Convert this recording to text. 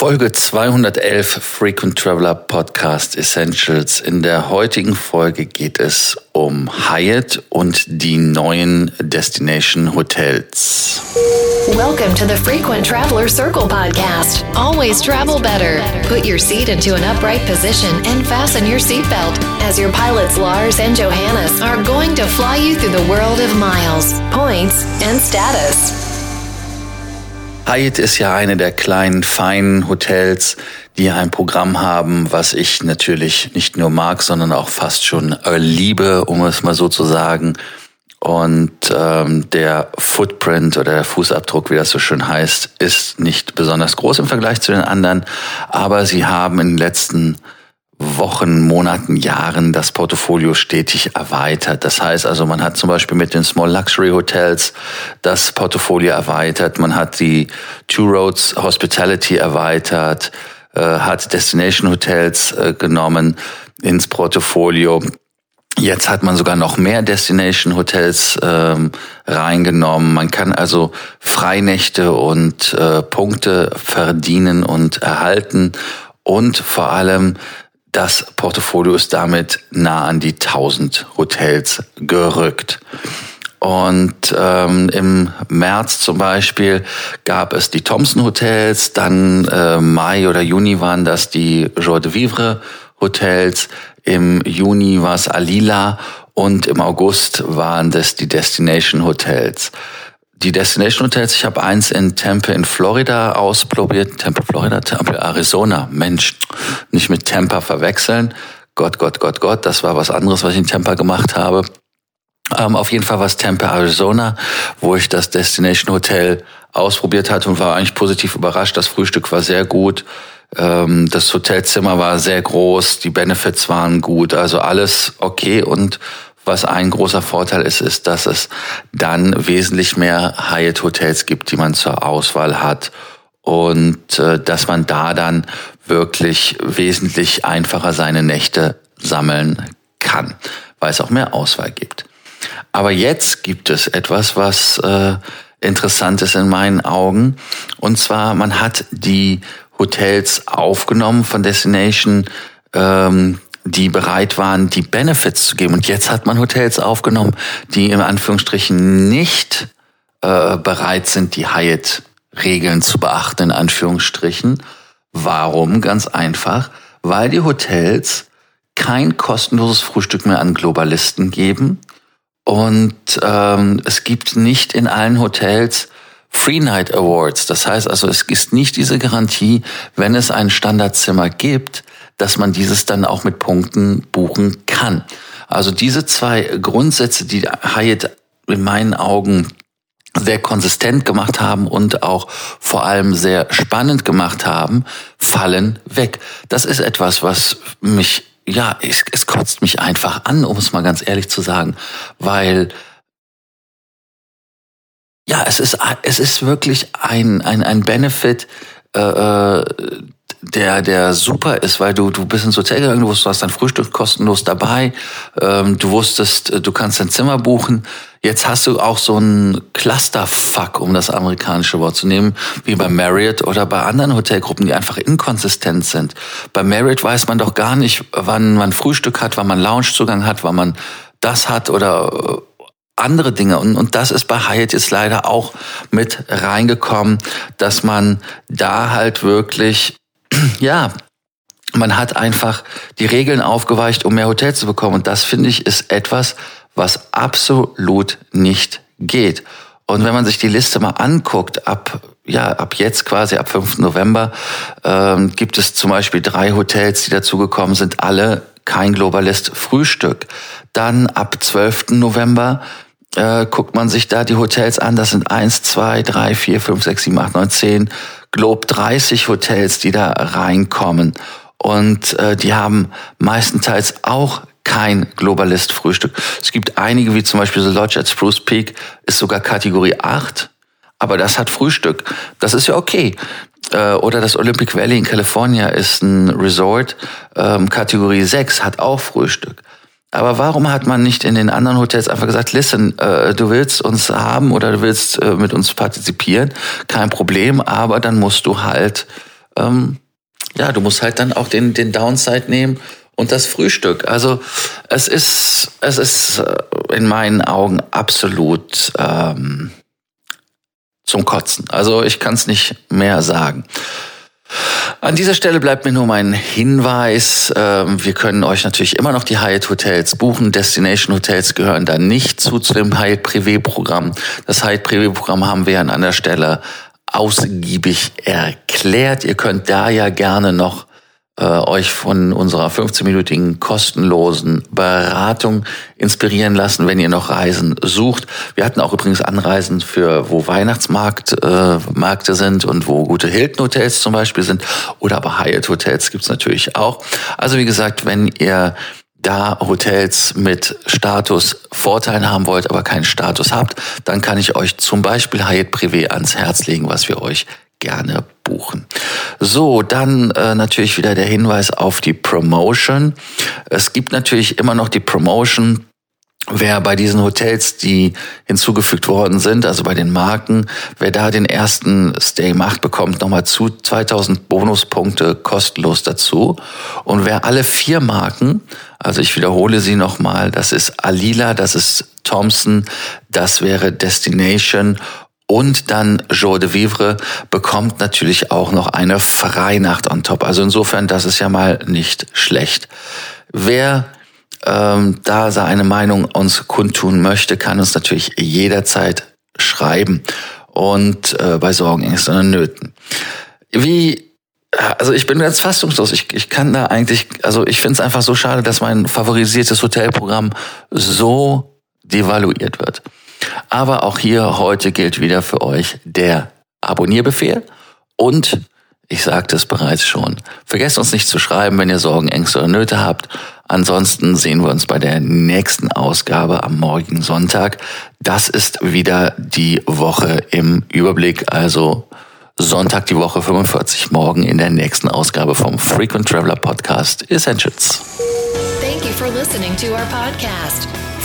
Folge 211 Frequent Traveler Podcast Essentials. In der heutigen Folge geht es um Hyatt und die neuen Destination Hotels. Welcome to the Frequent Traveler Circle podcast. Always travel better. Put your seat into an upright position and fasten your seatbelt as your pilots Lars and Johannes are going to fly you through the world of miles, points, and status. Hyatt ist ja eine der kleinen, feinen Hotels, die ein Programm haben, was ich natürlich nicht nur mag, sondern auch fast schon liebe, um es mal so zu sagen. Und ähm, der Footprint oder der Fußabdruck, wie das so schön heißt, ist nicht besonders groß im Vergleich zu den anderen. Aber sie haben in den letzten Wochen, Monaten, Jahren das Portfolio stetig erweitert. Das heißt also, man hat zum Beispiel mit den Small Luxury Hotels das Portfolio erweitert, man hat die Two Roads Hospitality erweitert, äh, hat Destination Hotels äh, genommen ins Portfolio. Jetzt hat man sogar noch mehr Destination Hotels ähm, reingenommen. Man kann also Freinächte und äh, Punkte verdienen und erhalten und vor allem das Portfolio ist damit nah an die 1000 Hotels gerückt. Und ähm, im März zum Beispiel gab es die Thompson Hotels, dann äh, Mai oder Juni waren das die Joie de Vivre Hotels, im Juni war es Alila und im August waren das die Destination Hotels die Destination Hotels, ich habe eins in Tampa in Florida ausprobiert. Tampa, Florida, Tampa, Arizona. Mensch, nicht mit Tampa verwechseln. Gott, Gott, Gott, Gott, das war was anderes, was ich in Tampa gemacht habe. Ähm, auf jeden Fall war es Tampa, Arizona, wo ich das Destination Hotel ausprobiert hatte und war eigentlich positiv überrascht. Das Frühstück war sehr gut. Ähm, das Hotelzimmer war sehr groß. Die Benefits waren gut. Also alles okay und was ein großer Vorteil ist, ist, dass es dann wesentlich mehr Hyatt-Hotels gibt, die man zur Auswahl hat und äh, dass man da dann wirklich wesentlich einfacher seine Nächte sammeln kann, weil es auch mehr Auswahl gibt. Aber jetzt gibt es etwas, was äh, interessant ist in meinen Augen. Und zwar, man hat die Hotels aufgenommen von Destination ähm, die bereit waren, die Benefits zu geben. Und jetzt hat man Hotels aufgenommen, die in Anführungsstrichen nicht äh, bereit sind, die Hyatt-Regeln zu beachten, in Anführungsstrichen. Warum? Ganz einfach, weil die Hotels kein kostenloses Frühstück mehr an Globalisten geben. Und ähm, es gibt nicht in allen Hotels Free Night Awards. Das heißt also, es ist nicht diese Garantie, wenn es ein Standardzimmer gibt, dass man dieses dann auch mit Punkten buchen kann. Also diese zwei Grundsätze, die Hyatt in meinen Augen sehr konsistent gemacht haben und auch vor allem sehr spannend gemacht haben, fallen weg. Das ist etwas, was mich, ja, es, es kotzt mich einfach an, um es mal ganz ehrlich zu sagen, weil ja, es ist, es ist wirklich ein, ein, ein Benefit, äh, äh der, der super ist, weil du, du bist ins Hotel gegangen, du wusstest, du hast dein Frühstück kostenlos dabei, ähm, du wusstest, äh, du kannst dein Zimmer buchen. Jetzt hast du auch so ein Clusterfuck, um das amerikanische Wort zu nehmen, wie bei Marriott oder bei anderen Hotelgruppen, die einfach inkonsistent sind. Bei Marriott weiß man doch gar nicht, wann man Frühstück hat, wann man Loungezugang hat, wann man das hat oder äh, andere Dinge. Und, und das ist bei Hyatt jetzt leider auch mit reingekommen, dass man da halt wirklich ja, man hat einfach die Regeln aufgeweicht, um mehr Hotels zu bekommen. Und das finde ich ist etwas, was absolut nicht geht. Und wenn man sich die Liste mal anguckt, ab, ja, ab jetzt quasi, ab 5. November, ähm, gibt es zum Beispiel drei Hotels, die dazugekommen sind, alle kein Globalist Frühstück. Dann ab 12. November äh, guckt man sich da die Hotels an. Das sind eins, zwei, drei, vier, fünf, sechs, sieben, acht, neun, zehn, Globe 30 Hotels, die da reinkommen. Und äh, die haben meistenteils auch kein Globalist-Frühstück. Es gibt einige, wie zum Beispiel The Lodge at Spruce Peak, ist sogar Kategorie 8, aber das hat Frühstück. Das ist ja okay. Äh, oder das Olympic Valley in California ist ein Resort, ähm, Kategorie 6, hat auch Frühstück. Aber warum hat man nicht in den anderen Hotels einfach gesagt, listen, äh, du willst uns haben oder du willst äh, mit uns partizipieren, kein Problem, aber dann musst du halt ähm, ja, du musst halt dann auch den, den Downside nehmen und das Frühstück. Also es ist, es ist äh, in meinen Augen absolut ähm, zum Kotzen. Also ich kann es nicht mehr sagen. An dieser Stelle bleibt mir nur mein Hinweis. Ähm, wir können euch natürlich immer noch die Hyatt Hotels buchen. Destination Hotels gehören da nicht zu, zu dem Hyatt Privé Programm. Das Hyatt Privé Programm haben wir an einer Stelle ausgiebig erklärt. Ihr könnt da ja gerne noch äh, euch von unserer 15-minütigen kostenlosen Beratung inspirieren lassen, wenn ihr noch Reisen sucht. Wir hatten auch übrigens Anreisen für, wo Weihnachtsmarkt äh, Märkte sind und wo gute Hilton Hotels zum Beispiel sind oder aber Hyatt Hotels gibt's natürlich auch. Also wie gesagt, wenn ihr da Hotels mit Status Vorteilen haben wollt, aber keinen Status habt, dann kann ich euch zum Beispiel Hyatt Privé ans Herz legen, was wir euch gerne buchen. So, dann äh, natürlich wieder der Hinweis auf die Promotion. Es gibt natürlich immer noch die Promotion wer bei diesen Hotels, die hinzugefügt worden sind, also bei den Marken, wer da den ersten Stay macht, bekommt nochmal zu 2000 Bonuspunkte kostenlos dazu. Und wer alle vier Marken, also ich wiederhole sie nochmal, das ist Alila, das ist Thompson, das wäre Destination und dann Jour de Vivre bekommt natürlich auch noch eine Freinacht on top. Also insofern, das ist ja mal nicht schlecht. Wer ähm, da seine Meinung uns kundtun möchte, kann uns natürlich jederzeit schreiben und äh, bei Sorgen, Ängsten und Nöten. Wie also ich bin jetzt fassungslos. Ich, ich kann da eigentlich, also ich finde es einfach so schade, dass mein favorisiertes Hotelprogramm so devaluiert wird. Aber auch hier heute gilt wieder für euch der Abonnierbefehl und ich sagte es bereits schon. Vergesst uns nicht zu schreiben, wenn ihr Sorgen, Ängste oder Nöte habt. Ansonsten sehen wir uns bei der nächsten Ausgabe am morgigen Sonntag. Das ist wieder die Woche im Überblick, also Sonntag die Woche 45, morgen in der nächsten Ausgabe vom Frequent Traveler Podcast Essentials. Thank you for listening to our podcast.